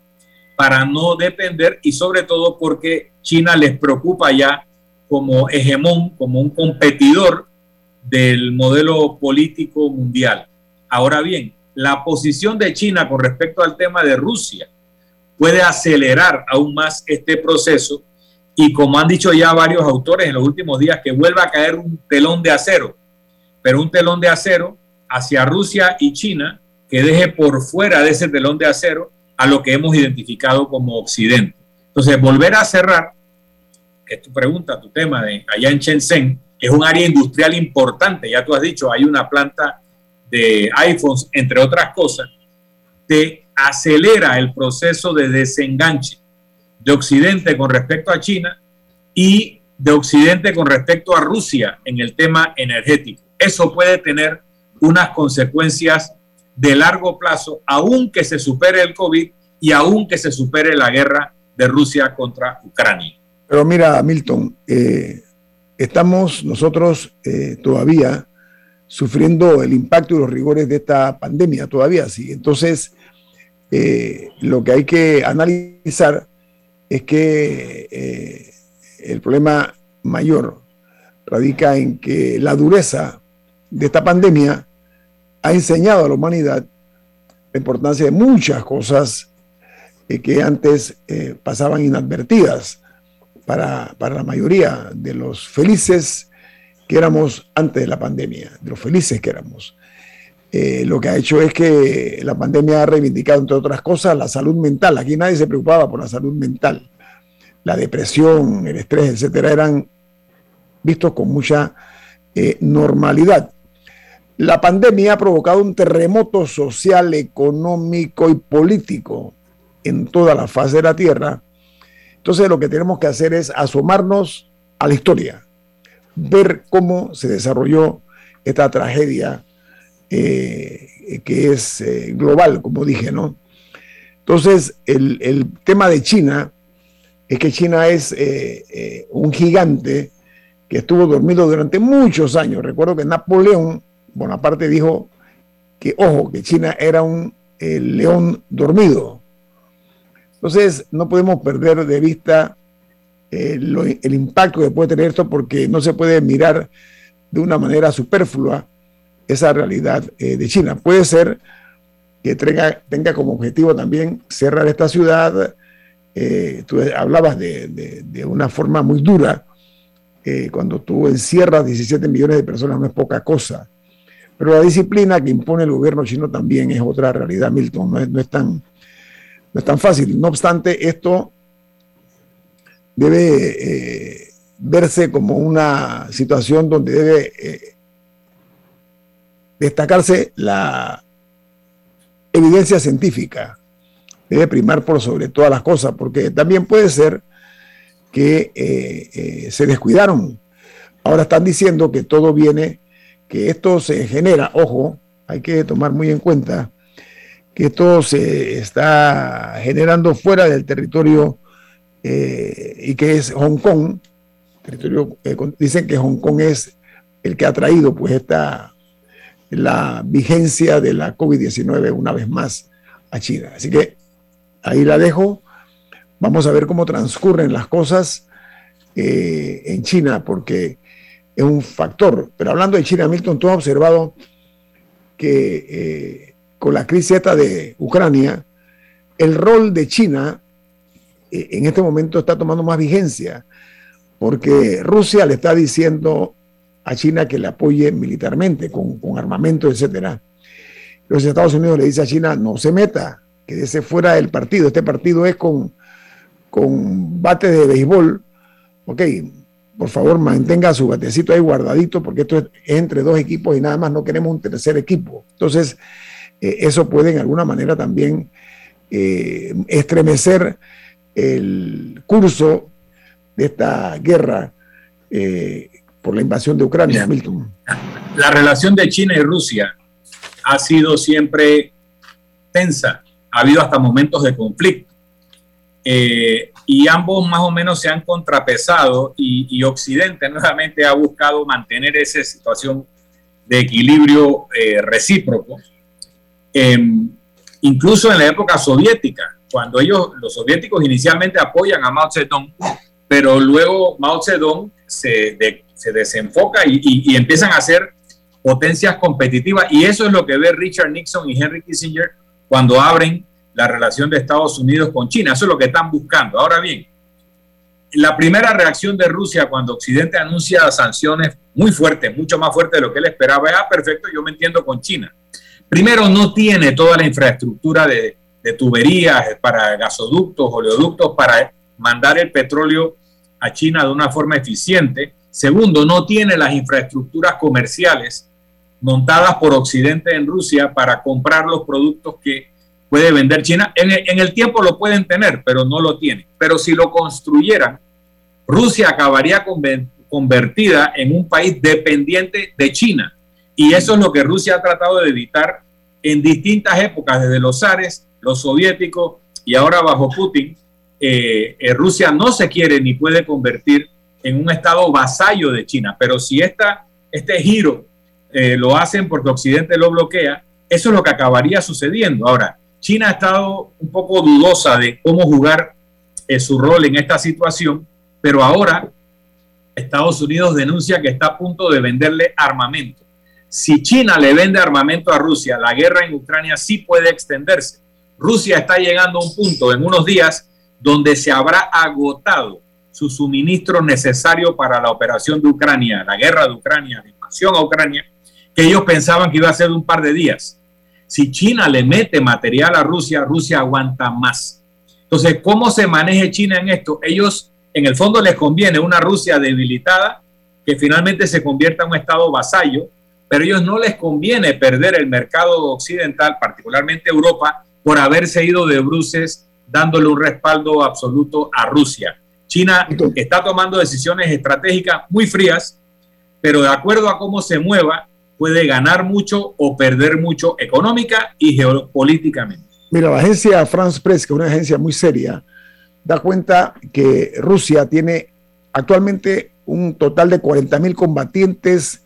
para no depender y sobre todo porque China les preocupa ya como hegemón, como un competidor del modelo político mundial. Ahora bien, la posición de China con respecto al tema de Rusia puede acelerar aún más este proceso y como han dicho ya varios autores en los últimos días, que vuelva a caer un telón de acero, pero un telón de acero hacia Rusia y China que deje por fuera de ese telón de acero a lo que hemos identificado como Occidente. Entonces, volver a cerrar, que es tu pregunta, tu tema de allá en Shenzhen, es un área industrial importante, ya tú has dicho, hay una planta de iPhones, entre otras cosas, te acelera el proceso de desenganche de Occidente con respecto a China y de Occidente con respecto a Rusia en el tema energético. Eso puede tener unas consecuencias de largo plazo, aunque se supere el COVID y aunque se supere la guerra de Rusia contra Ucrania. Pero mira, Milton, eh, estamos nosotros eh, todavía sufriendo el impacto y los rigores de esta pandemia, todavía sí. Entonces, eh, lo que hay que analizar es que eh, el problema mayor radica en que la dureza de esta pandemia ha enseñado a la humanidad la importancia de muchas cosas eh, que antes eh, pasaban inadvertidas para, para, la mayoría de los felices que éramos antes de la pandemia, de los felices que éramos. Lo que ha hecho es que la pandemia ha reivindicado, entre otras cosas, la salud mental. Aquí nadie se preocupaba por la salud mental la depresión, el estrés, etcétera, eran vistos con mucha eh, normalidad. La pandemia ha provocado un terremoto social, económico y político en toda la faz de la Tierra. Entonces lo que tenemos que hacer es asomarnos a la historia, ver cómo se desarrolló esta tragedia eh, que es eh, global, como dije, ¿no? Entonces, el, tema de China es que China es eh, un gigante que estuvo dormido durante muchos años. Recuerdo que Napoleón Bonaparte dijo que, ojo, que China era un león dormido. Entonces, no podemos perder de vista el impacto que puede tener esto porque no se puede mirar de una manera superflua esa realidad de China. Puede ser que tenga, tenga como objetivo también cerrar esta ciudad, eh, tú hablabas de, una forma muy dura, eh, cuando tú encierras 17 millones de personas no es poca cosa, pero la disciplina que impone el gobierno chino también es otra realidad, Milton, no es, tan, no es tan fácil. No obstante, esto debe eh, verse como una situación donde debe destacarse la evidencia científica debe primar por sobre todas las cosas, porque también puede ser que eh, eh, se descuidaron. Ahora están diciendo que todo viene, que esto se genera, ojo, hay que tomar muy en cuenta que esto se está generando fuera del territorio eh, y que es Hong Kong. Territorio, dicen que Hong Kong es el que ha traído pues esta la vigencia de la COVID-19 una vez más a China. Así que ahí la dejo. Vamos a ver cómo transcurren las cosas eh, en China, porque es un factor. Pero hablando de China, Milton, tú has observado que eh, con la crisis de Ucrania, el rol de China eh, en este momento está tomando más vigencia, porque Rusia le está diciendo a China que le apoye militarmente, con, armamento, etcétera. los Estados Unidos le dice a China, no se meta, quédese fuera del partido. Este partido es con, con bate de béisbol. Ok, por favor mantenga su batecito ahí guardadito porque esto es entre dos equipos y nada más no queremos un tercer equipo. Entonces, eh, eso puede en alguna manera también eh, estremecer el curso de esta guerra eh, por la invasión de Ucrania, Milton. La relación de China y Rusia ha sido siempre tensa, ha habido hasta momentos de conflicto. y ambos más o menos se han contrapesado y, Occidente nuevamente ha buscado mantener esa situación de equilibrio recíproco Em, incluso en la época soviética, cuando ellos, los soviéticos inicialmente apoyan a Mao Zedong, pero luego Mao Zedong se, se desenfoca y, empiezan a ser potencias competitivas. Y eso es lo que ve Richard Nixon y Henry Kissinger cuando abren la relación de Estados Unidos con China. Eso es lo que están buscando. Ahora bien, la primera reacción de Rusia cuando Occidente anuncia sanciones muy fuertes, mucho más fuertes de lo que él esperaba, es, ah, perfecto, yo me entiendo con China. Primero, no tiene toda la infraestructura de, tuberías para gasoductos, oleoductos para mandar el petróleo a China de una forma eficiente. Segundo, no tiene las infraestructuras comerciales montadas por Occidente en Rusia para comprar los productos que puede vender China. En el, tiempo lo pueden tener, pero no lo tienen. Pero si lo construyeran, Rusia acabaría convertida en un país dependiente de China. Y eso es lo que Rusia ha tratado de evitar en distintas épocas, desde los zares, los soviéticos y ahora bajo Putin. Eh, eh, Rusia no se quiere ni puede convertir en un estado vasallo de China, pero si esta, este giro eh, lo hacen porque Occidente lo bloquea, eso es lo que acabaría sucediendo. Ahora, China ha estado un poco dudosa de cómo jugar su rol en esta situación, pero ahora Estados Unidos denuncia que está a punto de venderle armamento si China le vende armamento a Rusia, la guerra en Ucrania sí puede extenderse. Rusia está llegando a un punto en unos días donde se habrá agotado su suministro necesario para la operación de Ucrania, la guerra de Ucrania, la invasión a Ucrania, que ellos pensaban que iba a ser un par de días. Si China le mete material a Rusia, Rusia aguanta más. Entonces, ¿cómo se maneja China en esto? Ellos, en el fondo, les conviene una Rusia debilitada que finalmente se convierta en un estado vasallo pero ellos no les conviene perder el mercado occidental, particularmente Europa, por haberse ido de bruces dándole un respaldo absoluto a Rusia. China está tomando decisiones estratégicas muy frías, pero de acuerdo a cómo se mueva, puede ganar mucho o perder mucho económica y geopolíticamente. Mira, la agencia France Press, que es una agencia muy seria, da cuenta que Rusia tiene actualmente un total de 40 mil combatientes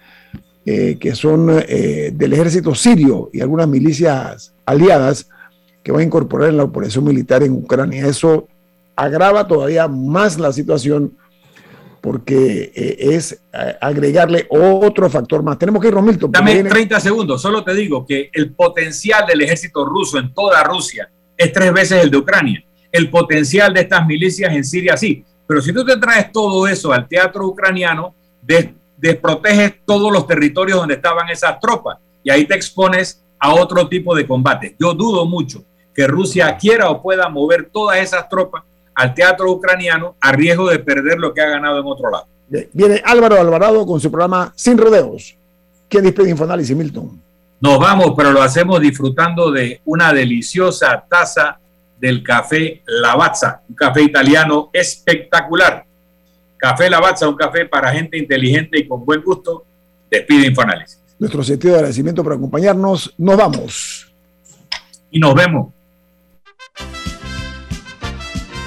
eh, que son eh, del ejército sirio y algunas milicias aliadas que van a incorporar en la operación militar en Ucrania. Eso agrava todavía más la situación porque eh, es agregarle otro factor más. Tenemos que ir, Romilton. Dame 30 segundos, solo te digo que el potencial del ejército ruso en toda Rusia es tres veces el de Ucrania. El potencial de estas milicias en Siria sí, pero si tú te traes todo eso al teatro ucraniano, de, desproteges todos los territorios donde estaban esas tropas y ahí te expones a otro tipo de combate. Yo dudo mucho que Rusia quiera o pueda mover todas esas tropas al teatro ucraniano a riesgo de perder lo que ha ganado en otro lado. Viene Álvaro Alvarado con su programa Sin Rodeos. ¿Quién despide Infoanálisis, Milton? Nos vamos, pero lo hacemos disfrutando de una deliciosa taza del café Lavazza, un café italiano espectacular Café Lavazza, un café para gente inteligente y con buen gusto. Despide Infoanálisis. Nuestro sentido de agradecimiento por acompañarnos. Nos vamos. Y nos vemos.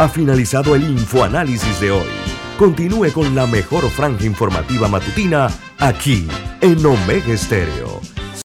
Ha finalizado el Infoanálisis de hoy. Continúe con la mejor franja informativa matutina aquí en Omega Estéreo